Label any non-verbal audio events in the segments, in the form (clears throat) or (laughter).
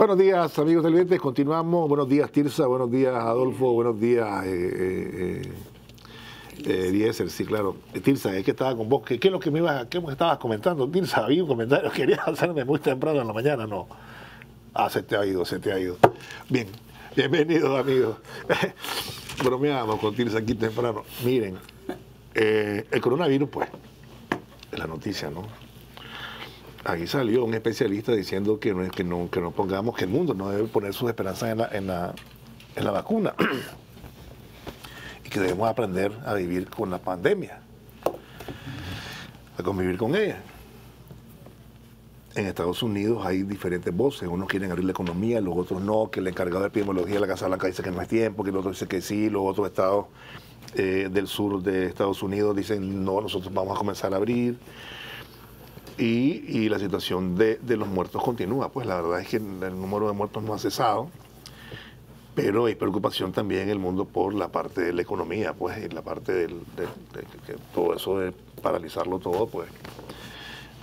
Buenos días, amigos televidentes. Continuamos. Buenos días, Tirsa. Buenos días, Adolfo. Buenos días, eh, eh, eh Sí, claro. Tirsa, es que estaba con vos. ¿Qué, es lo que me ibas, qué me estabas comentando? Tirsa, había un comentario. (laughs) Querías hacerme muy temprano en la mañana, ¿no? Ah, se te ha ido, se te ha ido. Bien, bienvenidos, amigos. (laughs) Bromeamos con Tirsa aquí temprano. Miren, eh, el coronavirus, pues, es la noticia, ¿no? Aquí salió un especialista diciendo que no, que no, que no pongamos, que el mundo no debe poner sus esperanzas en la, en la, en la vacuna. (clears throat) Y que debemos aprender a vivir con la pandemia, a convivir con ella. En Estados Unidos hay diferentes voces, unos quieren abrir la economía, los otros no, que el encargado de epidemiología de la Casa Blanca dice que no es tiempo, que el otro dice que sí, los otros estados eh, del sur de Estados Unidos dicen no, nosotros vamos a comenzar a abrir y, la situación de, los muertos continúa. Pues la verdad es que el número de muertos no ha cesado, pero hay preocupación también en el mundo por la parte de la economía, pues, y la parte de, que todo eso de paralizarlo todo, pues,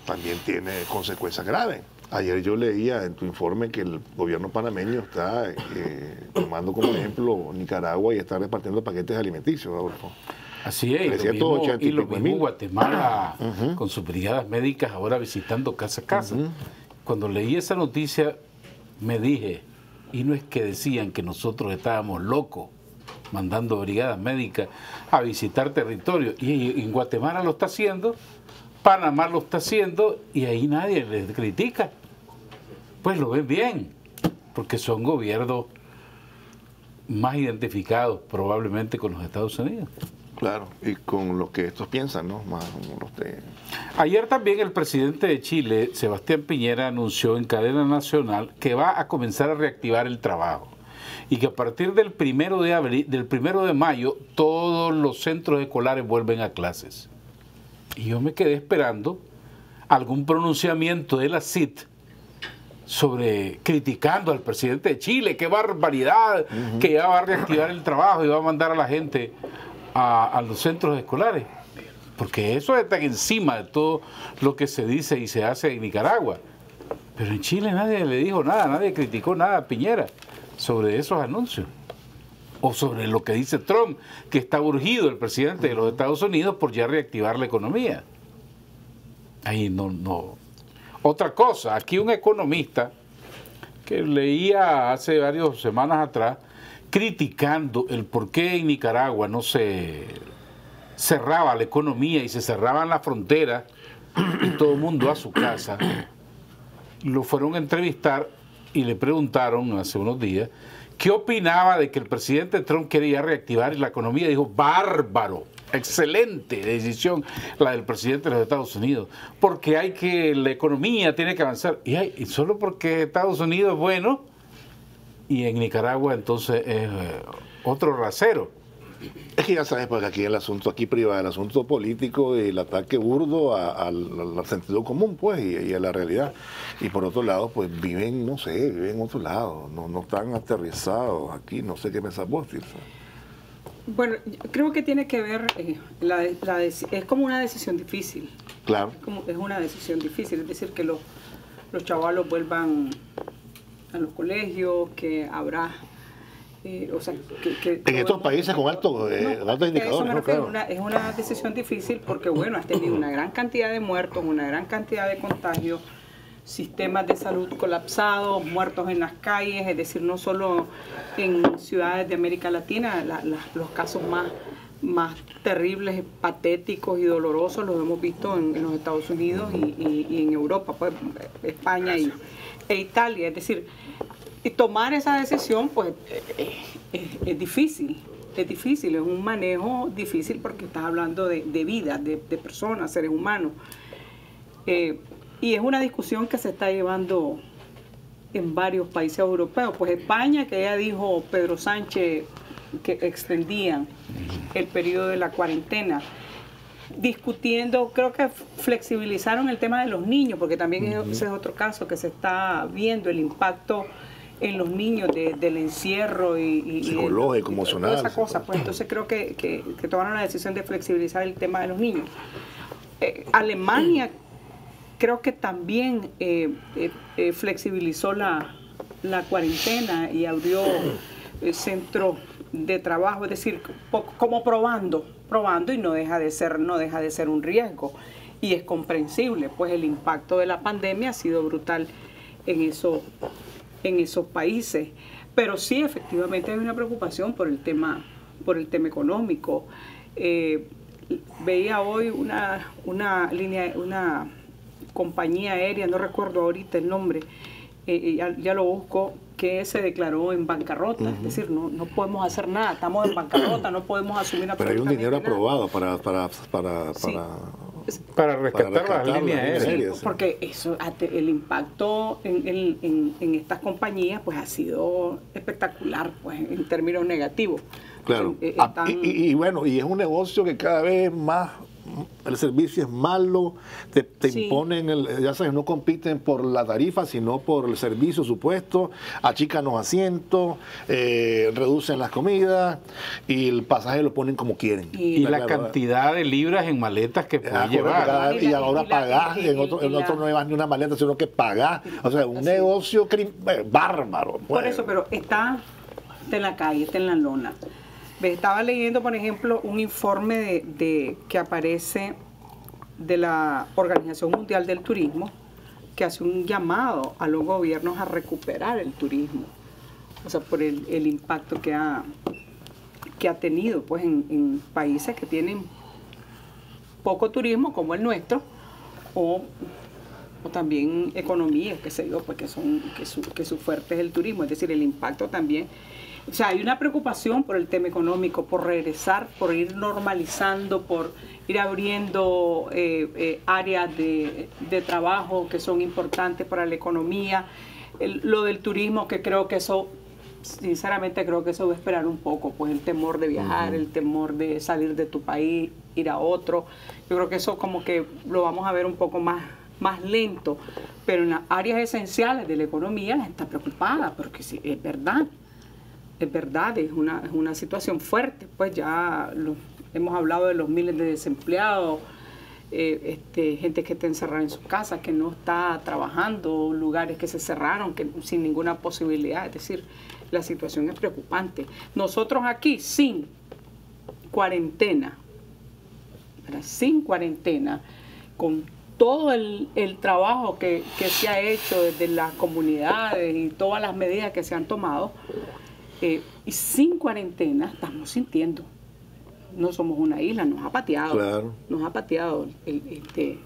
también tiene consecuencias graves. Ayer yo leía en tu informe que el gobierno panameño está eh, tomando como ejemplo Nicaragua y está repartiendo paquetes alimenticios, Adolfo. Así es, y lo mismo, y lo mismo Guatemala con sus brigadas médicas ahora visitando casa a casa. Cuando leí esa noticia me dije, y no es que decían que nosotros estábamos locos mandando brigadas médicas a visitar territorio, y en Guatemala lo está haciendo, Panamá lo está haciendo, y ahí nadie les critica. Pues lo ven bien, porque son gobiernos más identificados probablemente con los Estados Unidos. Claro, y con lo que estos piensan, ¿no? Más los de... Ayer también el presidente de Chile, Sebastián Piñera, anunció en cadena nacional que va a comenzar a reactivar el trabajo y que a partir del primero de abril, del primero de mayo, todos los centros escolares vuelven a clases. Y yo me quedé esperando algún pronunciamiento de la CIT sobre criticando al presidente de Chile, qué barbaridad, que ya va a reactivar el trabajo y va a mandar a la gente a, los centros escolares, porque eso está encima de todo lo que se dice y se hace en Nicaragua. Pero en Chile nadie le dijo nada, nadie criticó nada a Piñera sobre esos anuncios. O sobre lo que dice Trump, que está urgido el presidente de los Estados Unidos por ya reactivar la economía. Ahí no, no. Otra cosa, aquí un economista que leía hace varias semanas atrás criticando el por qué en Nicaragua no se cerraba la economía y se cerraban las fronteras y todo el mundo a su casa, lo fueron a entrevistar y le preguntaron hace unos días qué opinaba de que el presidente Trump quería reactivar la economía. Dijo, bárbaro, excelente decisión la del presidente de los Estados Unidos, porque hay que, la economía tiene que avanzar. Y, hay, y solo porque Estados Unidos es bueno, y en Nicaragua entonces es eh, otro rasero. Es que ya sabes, porque aquí el asunto aquí privado, el asunto político y el ataque burdo al, sentido común, pues, y, a la realidad. Y por otro lado, pues viven, no sé, viven en otro lado, no, no están aterrizados aquí, no sé qué pensás vos. Bueno, creo que tiene que ver, eh, la, es como una decisión difícil. Claro. Es, como, es una decisión difícil, es decir, que los, los chavalos vuelvan a los colegios, que habrá... Eh, o sea, que, en estos países con alto, eh, altos indicadores. es una decisión difícil porque, bueno, has tenido una gran cantidad de muertos, una gran cantidad de contagios, sistemas de salud colapsados, muertos en las calles, es decir, no solo en ciudades de América Latina, los casos más, más terribles, patéticos y dolorosos los hemos visto en, los Estados Unidos y, y, en Europa, pues España y, e Italia. Es decir, tomar esa decisión pues eh, eh, es, difícil, es difícil, es un manejo difícil porque estás hablando de, de vidas, de, personas, seres humanos. Eh, y es una discusión que se está llevando en varios países europeos. Pues España, que ya dijo Pedro Sánchez que extendían el periodo de la cuarentena discutiendo, creo que flexibilizaron el tema de los niños, porque también ese es otro caso que se está viendo, el impacto en los niños del encierro y, psicológico, emocional. esa cosa. Pues entonces creo que, que, tomaron la decisión de flexibilizar el tema de los niños. Eh, Alemania (clears throat) creo que también eh, eh, flexibilizó la, la cuarentena y abrió el centro de trabajo, es decir, como probando, probando y no deja de ser, no deja de ser un riesgo. Y es comprensible, pues el impacto de la pandemia ha sido brutal en, eso, en esos países. Pero sí, efectivamente hay una preocupación por el tema, por el tema económico. Eh, veía hoy una, una línea, una compañía aérea, no recuerdo ahorita el nombre, eh, eh, ya, lo busco, que se declaró en bancarrota. Es decir, no, no podemos hacer nada, estamos en bancarrota, no podemos asumir Pero hay un dinero aprobado para, para, para, para rescatar, las líneas aéreas. porque eso, el impacto en, en, en, estas compañías pues ha sido espectacular pues en términos negativos. Claro. Eh, ah, y, y, bueno, y es un negocio que cada vez más el servicio es malo, te, imponen, el, ya sabes, no compiten por la tarifa, sino por el servicio supuesto, achican los asientos, eh, reducen las comidas y el pasaje lo ponen como quieren. Y, la, cantidad de libras en maletas que ah, llevar. y, ahora pagás, en otro, en otro no llevas ni una maleta, sino que pagás. O sea, un negocio eh, bárbaro. Por pues. eso, pero está en la calle, está en la lona. Estaba leyendo, por ejemplo, un informe de, que aparece de la Organización Mundial del Turismo, que hace un llamado a los gobiernos a recuperar el turismo, o sea, por el, impacto que ha, que ha tenido pues, en, países que tienen poco turismo, como el nuestro, o, también economías, que sé yo, pues, que, son, que, su, que su fuerte es el turismo, es decir, el impacto también o sea, hay una preocupación por el tema económico, por regresar, por ir normalizando, por ir abriendo eh, eh, áreas de, trabajo que son importantes para la economía. lo del turismo, que creo que eso, sinceramente creo que eso va a esperar un poco, pues el temor de viajar, el temor de salir de tu país, ir a otro. Yo creo que eso como que lo vamos a ver un poco más más lento, pero en las áreas esenciales de la economía la está preocupada, porque sí, es verdad, es verdad, es una, es una situación fuerte, pues ya hemos hablado de los miles de desempleados, eh, este, gente que está encerrada en su casa, que no está trabajando, lugares que se cerraron que, sin ninguna posibilidad, es decir, la situación es preocupante. Nosotros aquí sin cuarentena, sin cuarentena, con todo el, trabajo que, que, se ha hecho desde las comunidades y todas las medidas que se han tomado, eh, y sin cuarentena estamos sintiendo. No somos una isla, nos ha pateado. Nos ha pateado el, este,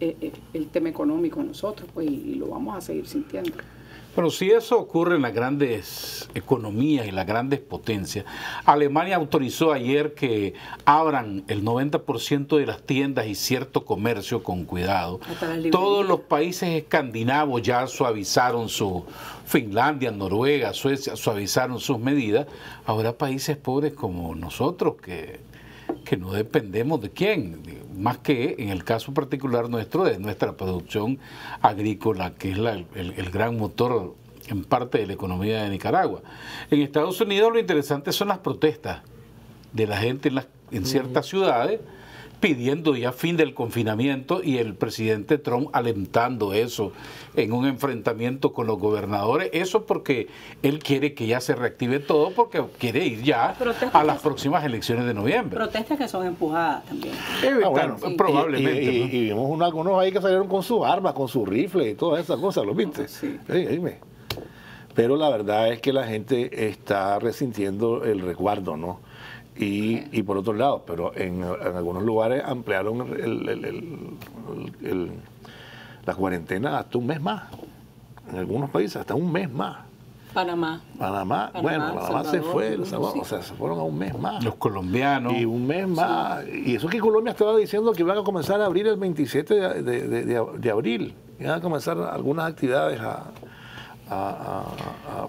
el, tema económico a nosotros, pues, y lo vamos a seguir sintiendo. Pero si eso ocurre en las grandes economías y las grandes potencias, Alemania autorizó ayer que abran el 90% de las tiendas y cierto comercio con cuidado. Todos los países escandinavos ya suavizaron su, Finlandia, Noruega, Suecia suavizaron sus medidas. Ahora países pobres como nosotros que, que no dependemos de quién, más que en el caso particular nuestro de nuestra producción agrícola, que es el, gran motor en parte de la economía de Nicaragua. En Estados Unidos lo interesante son las protestas de la gente en, las, en ciertas ciudades pidiendo ya fin del confinamiento y el presidente Trump alentando eso en un enfrentamiento con los gobernadores. Eso porque él quiere que ya se reactive todo porque quiere ir ya a las próximas elecciones de noviembre. Protestas que son empujadas también. Ah, probablemente. Y, vimos algunos ahí que salieron con sus armas, con su rifle y todas esas cosas, ¿lo viste? Sí. Pero la verdad es que la gente está resintiendo el resguardo, ¿no? Y, y, por otro lado, pero en, algunos lugares ampliaron el, la cuarentena hasta un mes más. En algunos países hasta un mes más. Panamá. Panamá, bueno, Panamá se fue, o sea, se fueron a un mes más. Los colombianos. Y un mes más. Y eso que Colombia estaba diciendo que iban a comenzar a abrir el 27 de, de, de, abril. Iban a comenzar algunas actividades a...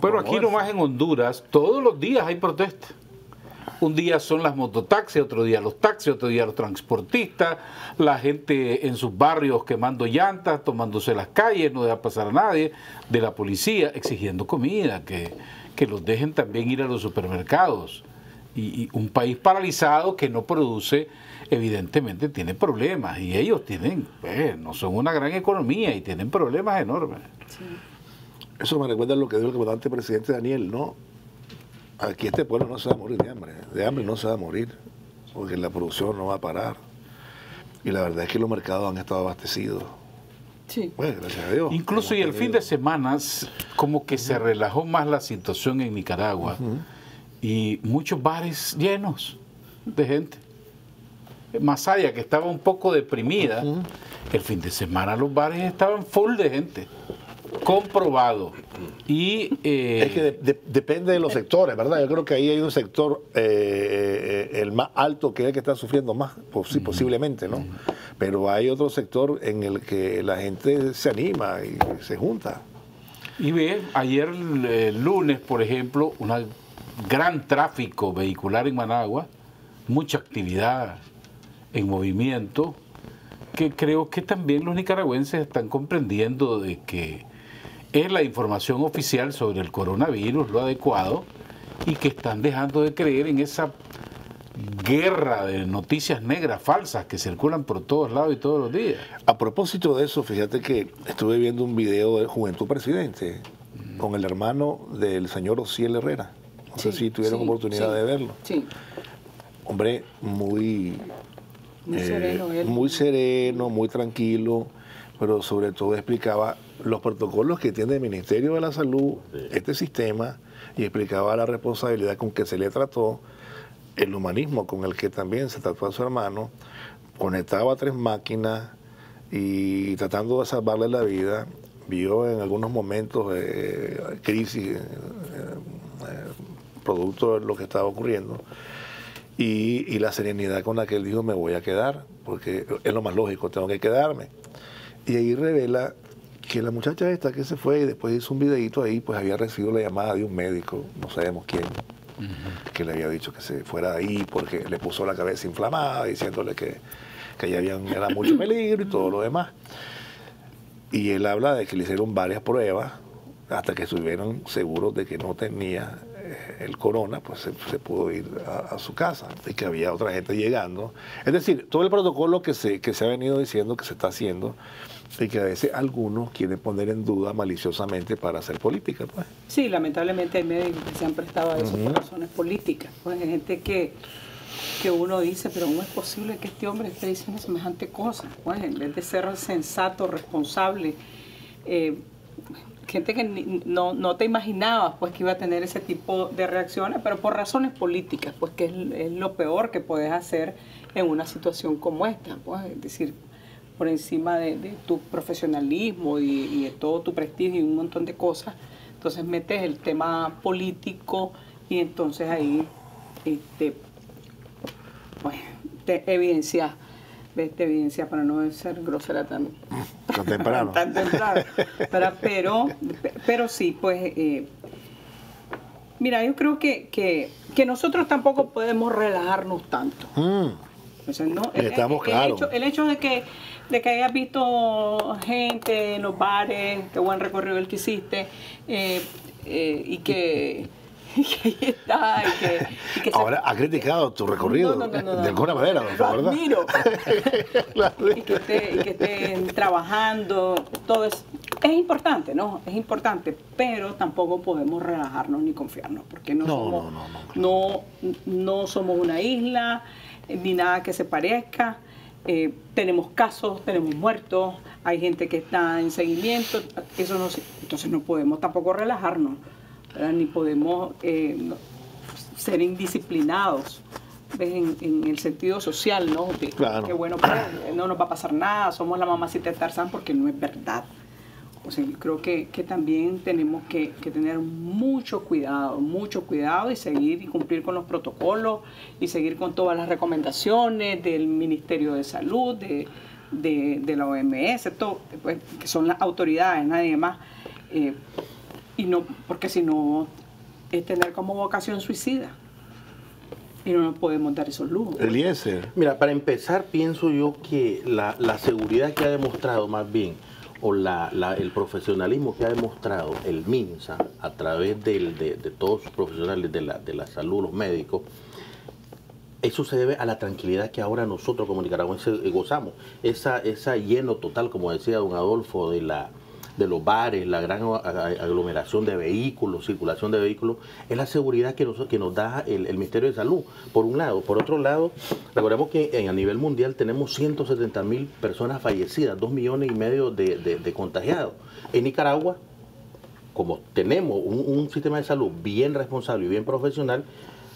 Pero aquí nomás en Honduras, todos los días hay protestas. Un día son las mototaxis, otro día los taxis, otro día los transportistas, la gente en sus barrios quemando llantas, tomándose las calles, no deja pasar a nadie, de la policía exigiendo comida, que, los dejen también ir a los supermercados. Y, un país paralizado que no produce, evidentemente tiene problemas y ellos tienen, pues, no son una gran economía y tienen problemas enormes. Eso me recuerda a lo que dijo el comandante presidente Daniel, ¿no? Aquí este pueblo no se va a morir de hambre, de hambre no se va a morir, porque la producción no va a parar. Y la verdad es que los mercados han estado abastecidos. Sí. Pues, gracias a Dios. Incluso y el fin de semana como que se relajó más la situación en Nicaragua y muchos bares llenos de gente. Masaya, que estaba un poco deprimida, el fin de semana los bares estaban full de gente. Comprobado. Y eh, Es que de- de- depende de los sectores, ¿verdad? Yo creo que ahí hay un sector, eh, eh, el más alto, que es el que está sufriendo más, posi- posiblemente, ¿no? Pero hay otro sector en el que la gente se anima y se junta. Y ve, ayer el lunes, por ejemplo, un gran tráfico vehicular en Managua, mucha actividad en movimiento, que creo que también los nicaragüenses están comprendiendo de que es la información oficial sobre el coronavirus lo adecuado y que están dejando de creer en esa guerra de noticias negras falsas que circulan por todos lados y todos los días. A propósito de eso, fíjate que estuve viendo un video de Juventud Presidente con el hermano del señor Ociel Herrera. No sé si tuvieron sí, oportunidad sí. de verlo. Sí, Hombre, muy muy Eh, sereno él. muy sereno, muy tranquilo, pero sobre todo explicaba los protocolos que tiene el Ministerio de la Salud, este sistema, y explicaba la responsabilidad con que se le trató, el humanismo con el que también se trató a su hermano, conectaba tres máquinas y tratando de salvarle la vida, vio en algunos momentos eh, crisis, eh, eh, producto de lo que estaba ocurriendo y, y la serenidad con la que él dijo me voy a quedar, porque es lo más lógico, tengo que quedarme. Y ahí revela que la muchacha esta que se fue y después hizo un videito ahí, pues había recibido la llamada de un médico, no sabemos quién, que le había dicho que se fuera de ahí porque le puso la cabeza inflamada, diciéndole que, que allá había, era mucho peligro y todo lo demás. Y él habla de que le hicieron varias pruebas hasta que estuvieron seguros de que no tenía eh, el corona, pues se, se pudo ir a, a su casa y que había otra gente llegando. Es decir, todo el protocolo que se, que se ha venido diciendo que se está haciendo y que a veces algunos quieren poner en duda maliciosamente para hacer política. Pues. Sí, lamentablemente que se han prestado a eso por razones políticas. Pues hay gente que, que uno dice, pero ¿cómo es posible que este hombre esté diciendo semejante cosa? Pues en vez de ser sensato, responsable, eh, gente que ni- no, no te imaginabas pues que iba a tener ese tipo de reacciones, pero por razones políticas, pues que es, es lo peor que puedes hacer en una situación como esta, pues es decir, por encima de, de tu profesionalismo y, y de todo tu prestigio y un montón de cosas, entonces metes el tema político y entonces ahí este, pues, te evidencia, ves, te evidencia para no ser grosera tan, Tan temprano. (laughs) tan temprano. Pero, pero, pero sí, pues, eh, mira, yo creo que, que, que nosotros tampoco podemos relajarnos tanto. Mm, O sea, no, Estamos el, hecho, el hecho de que, de que hayas visto gente en los bares, qué buen recorrido el que hiciste, eh, eh, y, que, (laughs) y que ahí está, y que, y que se- Ahora ha criticado tu recorrido No, no, no, no, no. de alguna manera, Lo ¿verdad? admiro. (laughs) Claro. y que, esté- y que estén trabajando, todo es, es importante, ¿no? Es importante, pero tampoco podemos relajarnos ni confiarnos, porque no, somos, no, no, no, no, no somos una isla, eh, ni nada que se parezca. Eh, tenemos casos, tenemos muertos, hay gente que está en seguimiento, eso no, entonces no podemos tampoco relajarnos, ¿verdad? ni podemos eh, ser indisciplinados ¿ves? En, en el sentido social, ¿no? De Claro. que bueno, pues, no nos va a pasar nada, somos la mamacita de Tarzán porque no es verdad. O sea, yo creo que, que también tenemos que, que tener mucho cuidado, mucho cuidado y seguir y cumplir con los protocolos y seguir con todas las recomendaciones del Ministerio de Salud, de, de, de la OMS, todo, pues, que son las autoridades, nadie más. Eh, y no, porque si no, es tener como vocación suicida. Y no nos podemos dar esos lujos. Eliezer. Mira, para empezar, pienso yo que la, la seguridad que ha demostrado más bien, o la, el profesionalismo que ha demostrado el MINSA a través del- de, de todos sus profesionales de la, de la salud, los médicos, eso se debe a la tranquilidad que ahora nosotros como nicaragüenses gozamos. Esa, esa lleno total, como decía don Adolfo, de la, de los bares, la gran aglomeración de vehículos, circulación de vehículos, es la seguridad que nos, que nos da el, el Ministerio de Salud, por un lado. Por otro lado, recordemos que a nivel mundial tenemos 170 mil personas fallecidas, 2 millones y medio de, de- contagiados. En Nicaragua, como tenemos un sistema de salud bien responsable y bien profesional,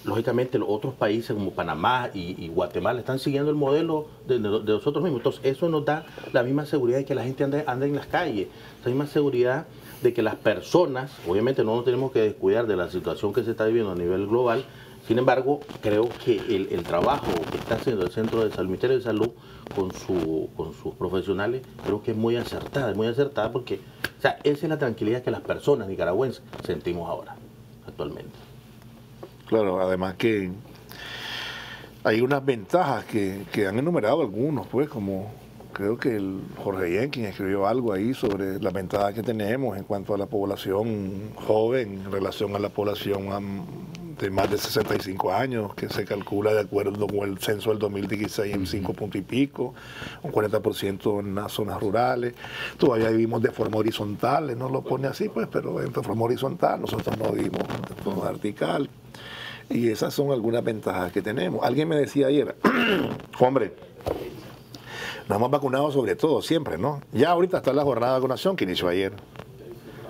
lógicamente los otros países como Panamá y, Guatemala están siguiendo el modelo de, nosotros mismos. Entonces eso nos da la misma seguridad de que la gente ande, ande en las calles, la misma seguridad de que las personas, obviamente no nos tenemos que descuidar de la situación que se está viviendo a nivel global, sin embargo, creo que el, trabajo que está haciendo el Centro de Salud, Ministerio de Salud con, su, con sus profesionales, creo que es muy acertada, es muy acertada porque, esa es la tranquilidad que las personas nicaragüenses sentimos ahora, actualmente. Claro, además que hay unas ventajas que, que han enumerado algunos, pues, como creo que el Jorge Jenkins escribió algo ahí sobre las ventajas que tenemos en cuanto a la población joven en relación a la población de más de 65 años, que se calcula de acuerdo con el censo del 2016 en 5 puntos y pico, un 40% en las zonas rurales. Todavía vivimos de forma horizontal, no lo pone así, pues, pero en forma horizontal, nosotros no vivimos de forma vertical. Y esas son algunas ventajas que tenemos. Alguien me decía ayer, (clears throat) hombre, nos hemos vacunado sobre todo, siempre, ¿no? Ya ahorita está la jornada de vacunación que inició ayer.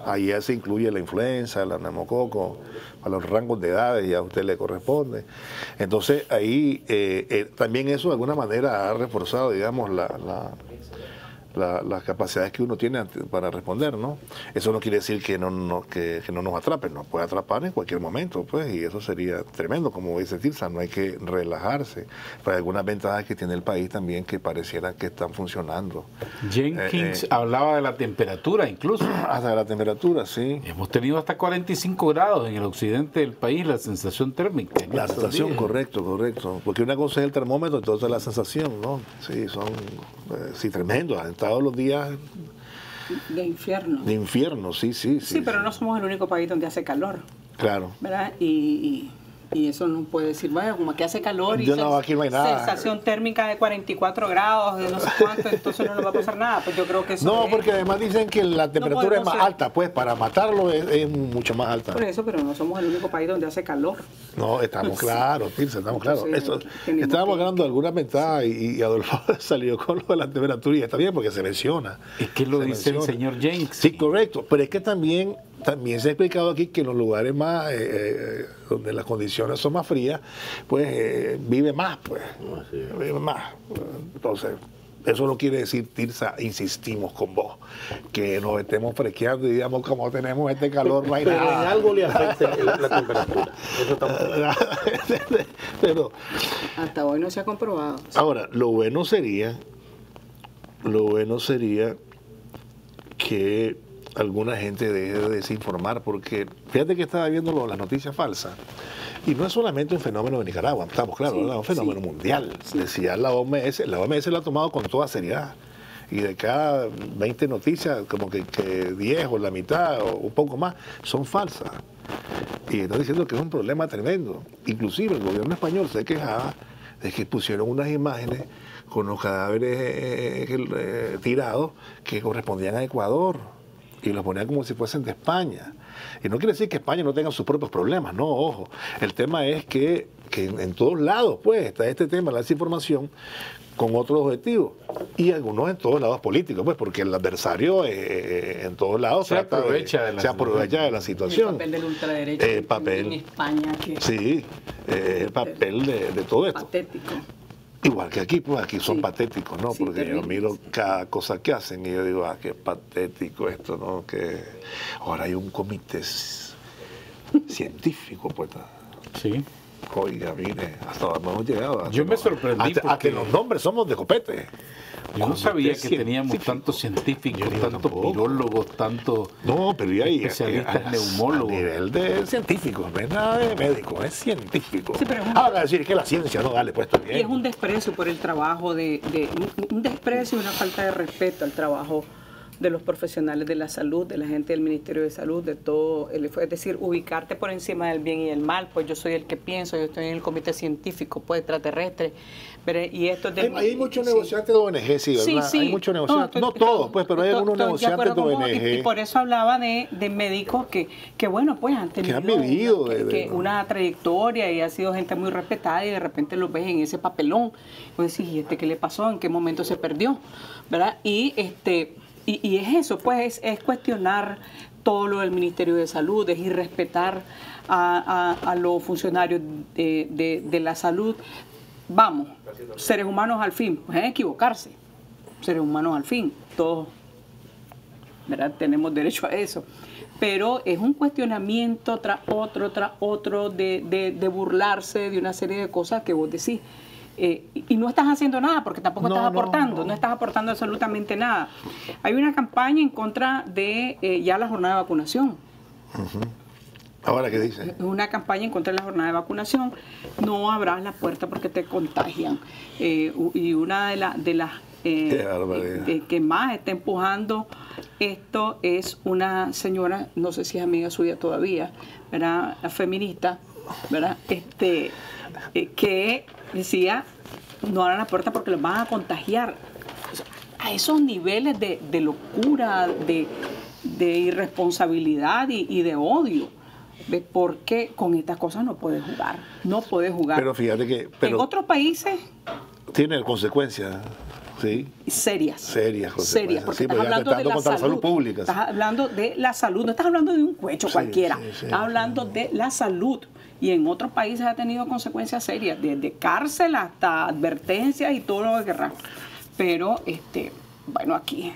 Ayer se incluye la influenza, la neumococo, a los rangos de edades, ya a usted le corresponde. Entonces ahí eh, eh, también eso de alguna manera ha reforzado, digamos, la, la- la- las capacidades que uno tiene para responder, ¿no? Eso no quiere decir que no, no- que, que no nos atrapen, nos puede atrapar en cualquier momento, pues, y eso sería tremendo, como dice Tirsa, no hay que relajarse. Pero hay algunas ventajas que tiene el país también que pareciera que están funcionando. Jenkins Eh, eh. hablaba de la temperatura incluso. (clears throat) Hasta la temperatura, sí. Hemos tenido hasta 45 grados en el occidente del país, la sensación térmica. La sensación, días. correcto, correcto. Porque una cosa es el termómetro, entonces la sensación, ¿no? Sí, son, eh, sí, tremendo. Han estado los días De infierno. de infierno, sí, sí, sí. Sí, pero no somos el único país donde hace calor, Claro. ¿verdad? Y, y, y eso no puede decir, vaya, como que hace calor y Yo no, aquí no hay nada. sensación térmica de 44 grados, de no sé cuánto, entonces no nos va a pasar nada. Pues yo creo que eso No, es- porque además dicen que la temperatura es más ser- alta, pues para matarlo es, es mucho más alta. Por eso, pero no somos el único país donde hace calor. No, estamos (laughs) claros, Tirsa, estamos claros. Entonces, Eso- estábamos que- hablando de algunas ventajas y, y Adolfo (laughs) salió con lo de la temperatura y está bien porque se menciona. Es que lo Se dice el señor Jenks. Sí, correcto, pero es que también, también se ha explicado aquí que en los lugares más, eh, eh, donde las condiciones son más frías, pues eh, vive más, pues, Así es. vive más. Entonces, eso no quiere decir, Tirsa, insistimos con vos, que nos estemos fresqueando y digamos, como tenemos este calor, no hay Pero en algo le (laughs) afecta la temperatura. Eso claros. (laughs) pero Hasta hoy no se ha comprobado. Ahora, lo bueno sería, lo bueno sería que alguna gente deje de desinformar, porque fíjate que estaba viendo lo- las noticias falsas, y no es solamente un fenómeno de Nicaragua, estamos claros, Sí, ¿verdad? un fenómeno sí. mundial. Decía la OMS, la OMS lo ha tomado con toda seriedad. Y de cada 20 noticias, como que, que 10 o la mitad o un poco más son falsas. Y está diciendo que es un problema tremendo. Inclusive el gobierno español se quejaba de que pusieron unas imágenes con los cadáveres eh, que- eh, tirados que correspondían a Ecuador y los ponían como si fuesen de España. Y no quiere decir que España no tenga sus propios problemas, no, ojo. El tema es que, que en, en todos lados, pues, está este tema, la desinformación, con otros objetivos. Y algunos en todos lados políticos, pues, porque el adversario eh, en todos lados Se aprovecha de la se aprovecha de la El situación. papel del ultraderecha Eh, en. España, que es Sí, eh, el papel de, de todo esto. patético. Igual que aquí, pues aquí son Sí. patéticos, ¿no? Sí, Porque yo miro cada cosa que hacen y yo digo, ah, qué patético esto, ¿no? Que ahora hay un comité científico, pues. Sí. Oiga, mire, hasta donde hemos llegado. Yo me sorprendí Hasta, hasta porque- los nombres somos de copete. Yo no sabía que teníamos tantos científicos, tantos virólogos, tantos... No, pero y ahí. Especialistas a- a- neumólogos. A nivel de científico, no es nada de médico, es científico. Sí, pero es un- Ahora decir que la ciencia no dale, pues está bien. Y es un desprecio por el trabajo, de, de- un- un desprecio y una falta de respeto al trabajo de los profesionales de la salud, de la gente del Ministerio de Salud, de todo, el- es decir, ubicarte por encima del bien y el mal, pues yo soy el que pienso, yo estoy en el comité científico, pues extraterrestre, pero- y esto es Hay, del- hay muchos sí. negociantes de ONG, sí, ¿verdad? hay muchos negociantes, no, todos, pues, pero hay algunos negociantes de vos, y- ONG. Y, por eso hablaba de, de médicos que, que, bueno, pues han tenido han vivido una, de- que- de- que una trayectoria y ha sido gente muy respetada y de repente los ves en ese papelón. Pues decís, ¿y este qué le pasó? ¿En qué momento se perdió? ¿Verdad? Y este y, y es eso, pues es, es cuestionar todo lo del Ministerio de Salud, es irrespetar a, a- los funcionarios de, de- la salud. Vamos, seres humanos al fin, pueden equivocarse, seres humanos al fin, todos ¿verdad? Tenemos derecho a eso. Pero es un cuestionamiento tras otro, tras otro, de, de- de burlarse de una serie de cosas que vos decís. Eh, y- no estás haciendo nada porque tampoco No, estás aportando, no. no. estás aportando absolutamente nada. Hay una campaña en contra de eh, ya la jornada de vacunación. Ahora, ¿qué dice? Una campaña en contra de la jornada de vacunación. No abras la puerta porque te contagian. Eh, y una de, la- de las que más está empujando esto es una señora, no sé si es amiga suya todavía, ¿verdad? La feminista, ¿verdad? Este, que decía, no abran la puerta porque los van a contagiar. O sea, a esos niveles de, de locura, de, de irresponsabilidad y, y de odio. ¿Ves? Porque con estas cosas no puedes jugar. No puedes jugar. Pero fíjate que en otros países, tiene consecuencias, ¿sí? serias. Serias. Serias, porque Sí, estás ya hablando de la salud. salud pública. Estás hablando de la salud, no estás hablando de un cuecho Sí, cualquiera. estás hablando de la salud. Y en otros países ha tenido consecuencias serias, desde cárcel hasta advertencias y todo lo que querrás. Pero, este, bueno, aquí.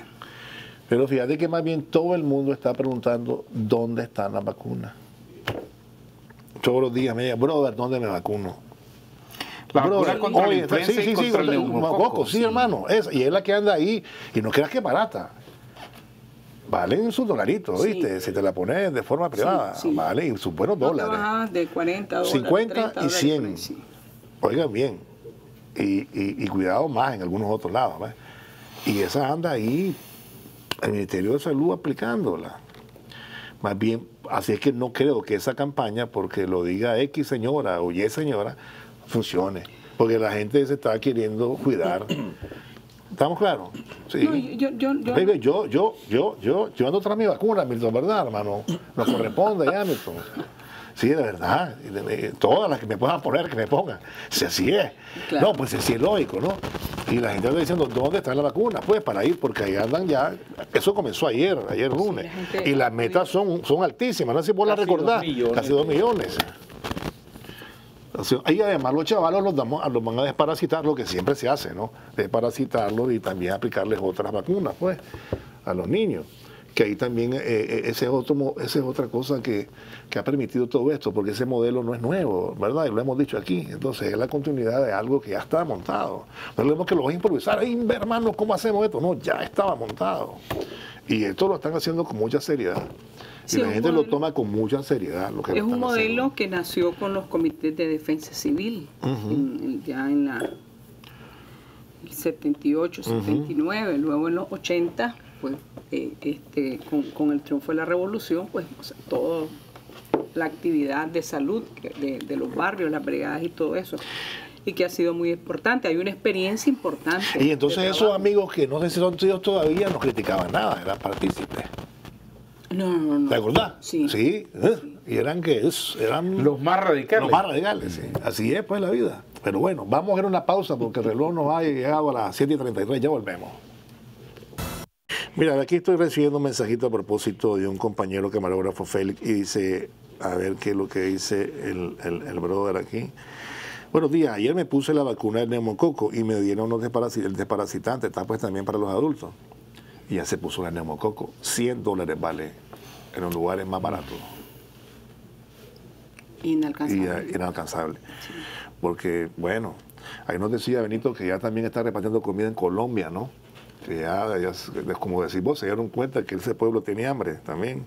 Pero fíjate que más bien todo el mundo está preguntando dónde están las vacunas. Todos los días me digan, brother, ¿dónde me vacuno? La Brother, contra la oye, sí, y sí, sí, contra el neumococo, sí, sí. hermano. y es la que anda ahí. Y no creas que es barata. Valen sus dolaritos, Sí. ¿viste? Si te la pones de forma privada, sí. vale, y sus buenos No dólares. de 40 dólares. 50 30 y dólares 100. por ahí, sí. Oigan bien. Y, y- y cuidado más en algunos otros lados. ¿ves? Y esa anda ahí, el Ministerio de Salud aplicándola. Más bien, así es que no creo que esa campaña, porque lo diga X señora o Y señora, funcione. Porque la gente se está queriendo cuidar. (clears throat) ¿Estamos claros? Sí. No, yo, yo, yo, Baby, yo, yo, yo, yo, yo ando tras mi vacuna, Milton, ¿verdad, hermano? Nos corresponde ya, Milton. Sí, de verdad. De- Todas las que me puedan poner, que me pongan. Si así es. Claro. No, pues así es lógico, ¿no? Y la gente está diciendo, ¿dónde está la vacuna? Pues para ir, porque ahí andan ya. Eso comenzó ayer, ayer lunes. la y las metas son, son altísimas, no sé si vos las Casi dos recordás. millones. Casi dos millones. Y además los chavalos los, damos, los van a desparasitar, lo que siempre se hace, ¿no? Desparasitarlos y también aplicarles otras vacunas, pues, a los niños. Que ahí también, eh, eh, ese es otro, esa es otra cosa que, que ha permitido todo esto, porque ese modelo no es nuevo, ¿verdad? Y lo hemos dicho aquí. Entonces es la continuidad de algo que ya está montado. No tenemos que lo improvisar. Ay, hermano, ¿cómo hacemos esto? No, ya estaba montado. Y esto lo están haciendo con mucha seriedad. Y Sí, la gente lo toma con mucha seriedad. Lo que lo Es un modelo haciendo. que nació con los comités de defensa civil, en- ya en la el 78, 79, luego en los 80, pues eh, este, con, con el triunfo de la revolución, pues o sea, todo la actividad de salud de, de los barrios, las brigadas y todo eso, y que ha sido muy importante. Hay una experiencia importante. Y entonces esos amigos que no sé si son tuyos todavía no criticaban nada, eran partícipes. No, no, no. ¿Te acordás? Sí. Sí. ¿eh? Y eran que es- eran Los más radicales. los más radicales. sí. Así es pues la vida. Pero bueno, vamos a hacer una pausa porque el reloj nos ha llegado a las 7 y 33. Ya volvemos. Mira, aquí estoy recibiendo un mensajito a propósito de un compañero camarógrafo Félix y dice, a ver qué es lo que dice el, el, el brother aquí. Buenos días, ayer me puse la vacuna del neumococo y me dieron unos desparasi- el desparasitante, está pues también para los adultos. Y ya se puso la neumococo, 100 dólares vale en los lugares más baratos Inalcanzable. Porque, bueno, ahí nos decía Benito que ya también está repartiendo comida en Colombia, ¿no? Que ya, ya como decís vos, se dieron cuenta que ese pueblo tenía hambre también.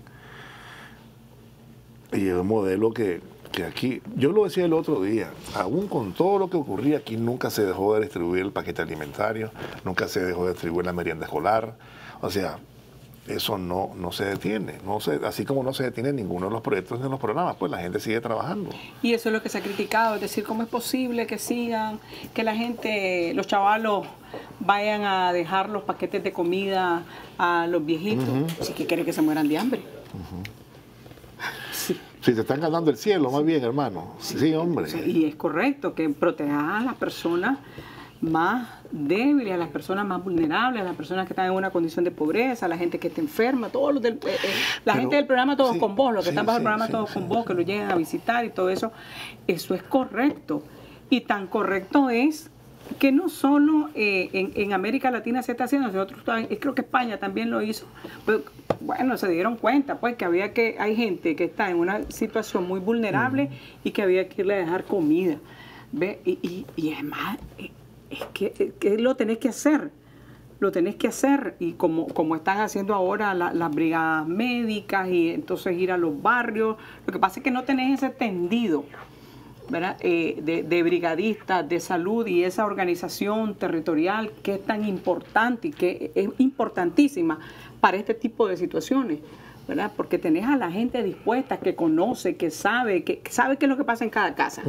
Y es un modelo que, que aquí, yo lo decía el otro día, aún con todo lo que ocurría aquí, nunca se dejó de distribuir el paquete alimentario, nunca se dejó de distribuir la merienda escolar. O sea, eso no, no se detiene. No se, así como no se detiene ninguno de los proyectos ni los programas, pues la gente sigue trabajando. Y eso es lo que se ha criticado, es decir, cómo es posible que sigan, que la gente, los chavalos vayan a dejar los paquetes de comida a los viejitos. Si que quiere que se mueran de hambre. Sí. Si se están ganando el cielo, más bien, hermano. Sí, hombre. Y es correcto que proteja a las personas más débiles, a las personas más vulnerables, a las personas que están en una condición de pobreza, a la gente que está enferma, todos los del, eh, eh, la gente del programa Todos con Vos, los que están bajo el programa Todos con Vos, que lo lleguen a visitar y todo eso, eso es correcto. Y tan correcto es que no solo eh, en, América Latina se está haciendo, nosotros creo que España también lo hizo, pues, bueno, se dieron cuenta pues que había que, hay gente que está en una situación muy vulnerable y que había que irle a dejar comida. ¿ve? Y, y, y además, es que, lo tenés que hacer, lo tenés que hacer y como, como están haciendo ahora las brigadas médicas y entonces ir a los barrios, lo que pasa es que no tenés ese tendido. Eh, de, brigadistas de salud y esa organización territorial que es tan importante y que es importantísima para este tipo de situaciones. ¿Verdad? Porque tenés a la gente dispuesta, que conoce, que sabe, que, sabe qué es lo que pasa en cada casa,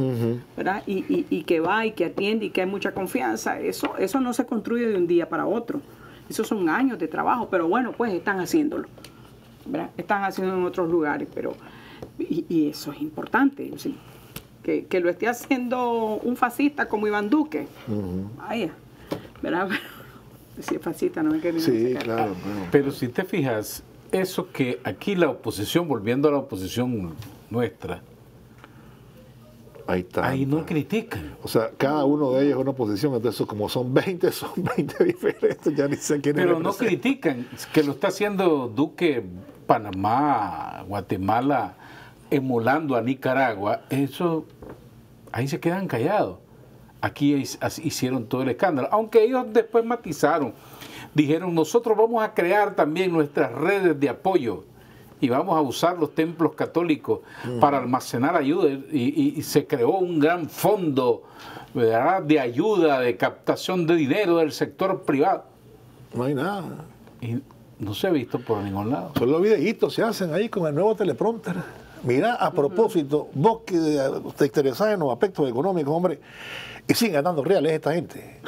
¿verdad? Y, y, que va y que atiende y que hay mucha confianza. Eso, eso no se construye de un día para otro. Esos son años de trabajo, pero bueno, pues están haciéndolo, ¿verdad? Están haciendo en otros lugares, pero... Y, eso es importante, ¿sí? que, que, lo esté haciendo un fascista como Iván Duque. Vaya, ¿verdad? (laughs) si es fascista, no es que... Sí, claro. Pero si te fijas, eso que aquí la oposición, volviendo a la oposición nuestra, Ahí, está, ahí no critican. O sea, cada uno de ellos es una oposición, entonces como son 20, son 20 diferentes, ya ni sé quién Pero no critican, que lo está haciendo Duque, Panamá, Guatemala, emulando a Nicaragua, eso, ahí se quedan callados. Aquí hicieron todo el escándalo, aunque ellos después matizaron dijeron, nosotros vamos a crear también nuestras redes de apoyo y vamos a usar los templos católicos para almacenar ayuda. Y, se creó un gran fondo de ayuda, de captación de dinero del sector privado. No hay nada. Y no se ha visto por ningún lado. Son los videitos se hacen ahí con el nuevo teleprompter. Mira, a propósito, vos que te interesás en los aspectos económicos, hombre, y siguen ganando reales esta gente.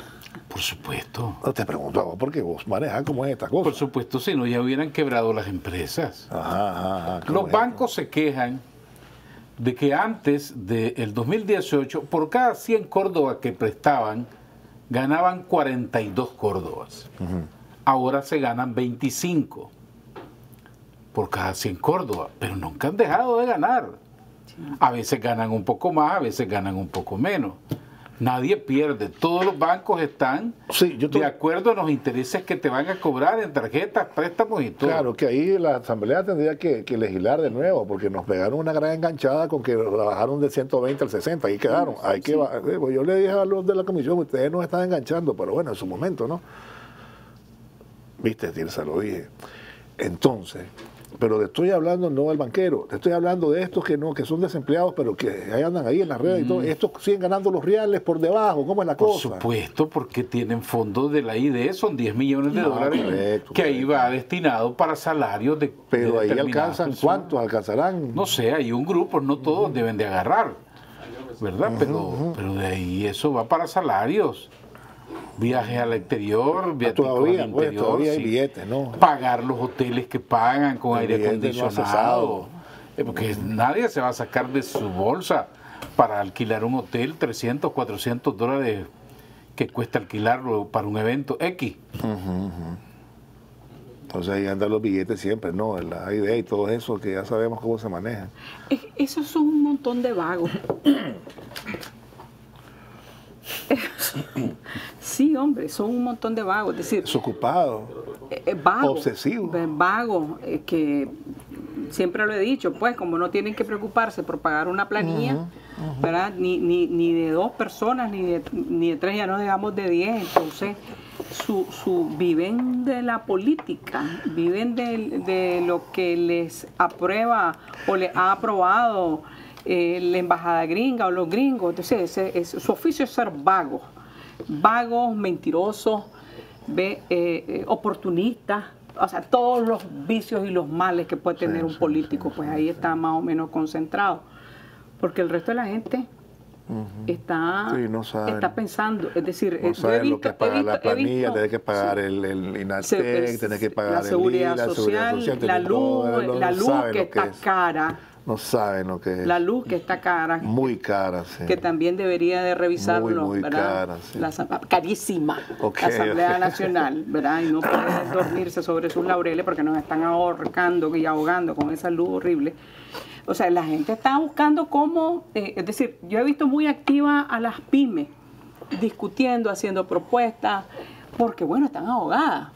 Por supuesto. No te preguntaba, ¿por qué vos manejas cómo es esta cosa? Por supuesto, si no, ya hubieran quebrado las empresas. Los bancos se quejan de que antes del 2018, por cada 100 Córdoba que prestaban, ganaban 42 Córdobas. Ahora se ganan 25 por cada 100 Córdoba, pero nunca han dejado de ganar. A veces ganan un poco más, a veces ganan un poco menos. Nadie pierde. Todos los bancos están de acuerdo a los intereses que te van a cobrar en tarjetas, préstamos y todo. Claro, que ahí la Asamblea tendría que, legislar de nuevo, porque nos pegaron una gran enganchada con que bajaron de 120 al 60. Ahí quedaron. Hay que, eh, pues yo le dije a los de la comisión, ustedes nos están enganchando, pero bueno, en su momento, ¿no? Viste, Tirsa, lo dije. Entonces, pero te estoy hablando no del banquero, te estoy hablando de estos que no, que son desempleados, pero que andan ahí en las redes y todo. Mm. Estos siguen ganando los reales por debajo, ¿cómo es la cosa? Por supuesto, porque tienen fondos de la ID, son 10 millones de dólares que ahí va destinado para salarios de. Pero ahí alcanzan, ¿cuántos alcanzarán? No sé, hay un grupo, no todos deben de agarrar, ¿verdad? pero, pero de ahí eso va para salarios viajes al exterior, viajes todavía, al pues, interior, hay billetes, ¿no? Pagar los hoteles que pagan con aire acondicionado. Eh, porque nadie se va a sacar de su bolsa para alquilar un hotel 300, 400 dólares que cuesta alquilarlo para un evento X. Entonces ahí andan los billetes siempre, ¿no? La idea y todo eso que ya sabemos cómo se maneja. Esos son un montón de vagos. (coughs) (coughs) (coughs) sí, hombre, son un montón de vagos. Es decir, Desocupados. Eh, eh vagos. Obsesivos. Vagos, eh, que siempre lo he dicho, pues como no tienen que preocuparse por pagar una planilla, ¿verdad? Ni, ni, ni, de dos personas, ni de, ni de tres, ya no digamos de diez, entonces su, su, viven de la política, viven de, de lo que les aprueba o les ha aprobado eh, la embajada gringa o los gringos. Entonces, su oficio es ser vagos, vagos, mentirosos, ve, eh, eh, oportunistas, o sea, todos los vicios y los males que puede tener un sí, político, pues ahí está más o menos concentrado. Porque el resto de la gente está, no está pensando, es decir, eh, yo No he saben lo visto- que he pagar la visto- planilla, visto- tener que pagar el, el Se- INALTEC, es- tener que pagar la el seguridad la social, seguridad social, la luz, todo, no la luz que está es. cara, No saben lo que es. la luz que está cara, Muy cara, sí. que también debería de revisarlo, Muy, muy ¿verdad? cara, sí. La carísima, la Asamblea. (laughs) Nacional, ¿verdad? Y no pueden dormirse sobre sus laureles porque nos están ahorcando y ahogando con esa luz horrible. O sea, la gente está buscando cómo, eh, es decir, yo he visto muy activa a las pymes discutiendo, haciendo propuestas, porque bueno, están ahogadas,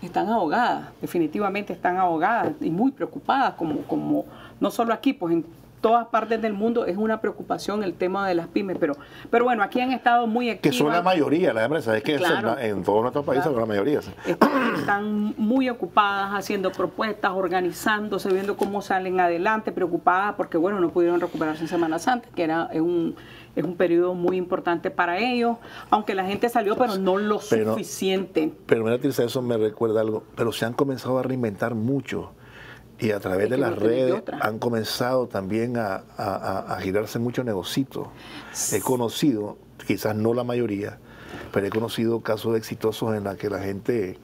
están ahogadas, definitivamente están ahogadas y muy preocupadas, como, como no solo aquí, pues en todas partes del mundo es una preocupación el tema de las pymes, pero, pero bueno, aquí han estado muy Que activas. son la mayoría las empresas, es que es en, en todos nuestros países Claro. son la mayoría. sí. Están, están muy ocupadas haciendo propuestas, organizándose, viendo cómo salen adelante, preocupadas porque, bueno, no pudieron recuperarse en Semana Santa, que era es un, es un periodo muy importante para ellos, aunque la gente salió, pero no lo Pero- suficiente. Pero mira, Tirsa, eso me recuerda algo. Pero se han comenzado a reinventar mucho. Y a través Es de las no redes han comenzado también a, a- a- a girarse muchos negocios. He conocido, quizás no la mayoría, pero he conocido casos exitosos en los que la gente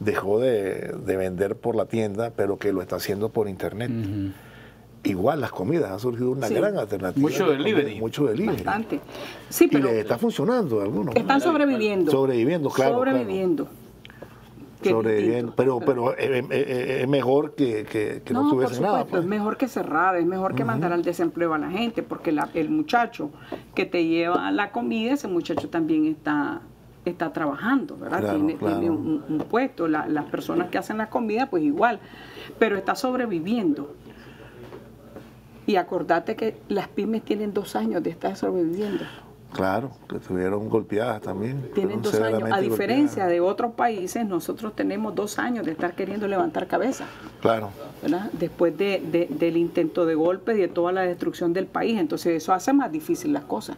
dejó de, de vender por la tienda, pero que lo está haciendo por internet. Igual las comidas, ha surgido una Sí. gran alternativa. Mucho de comida, delivery. Mucho delivery. Bastante. Sí, Y pero les está funcionando a algunos. están sobreviviendo. Sobreviviendo, claro, Sobreviviendo. Sobreviviendo. Pero, pero es, es- es mejor que, que- que no, por tuviese nada. supuesto, pues. es mejor que cerrar, es mejor que mandar al desempleo a la gente, porque la- el muchacho que te lleva la comida, ese muchacho también está está trabajando, ¿verdad? Claro, tiene, claro. tiene un, un puesto, La- las personas que hacen la comida, pues igual, pero está sobreviviendo. Y acordate que las pymes tienen dos años de estar sobreviviendo. Claro, que estuvieron golpeadas también. Tienen dos años. A diferencia golpeadas. de otros países, nosotros tenemos dos años de estar queriendo levantar cabeza. Claro. ¿verdad? después de- de- del intento de golpe y de toda la destrucción del país. Entonces eso hace más difícil las cosas.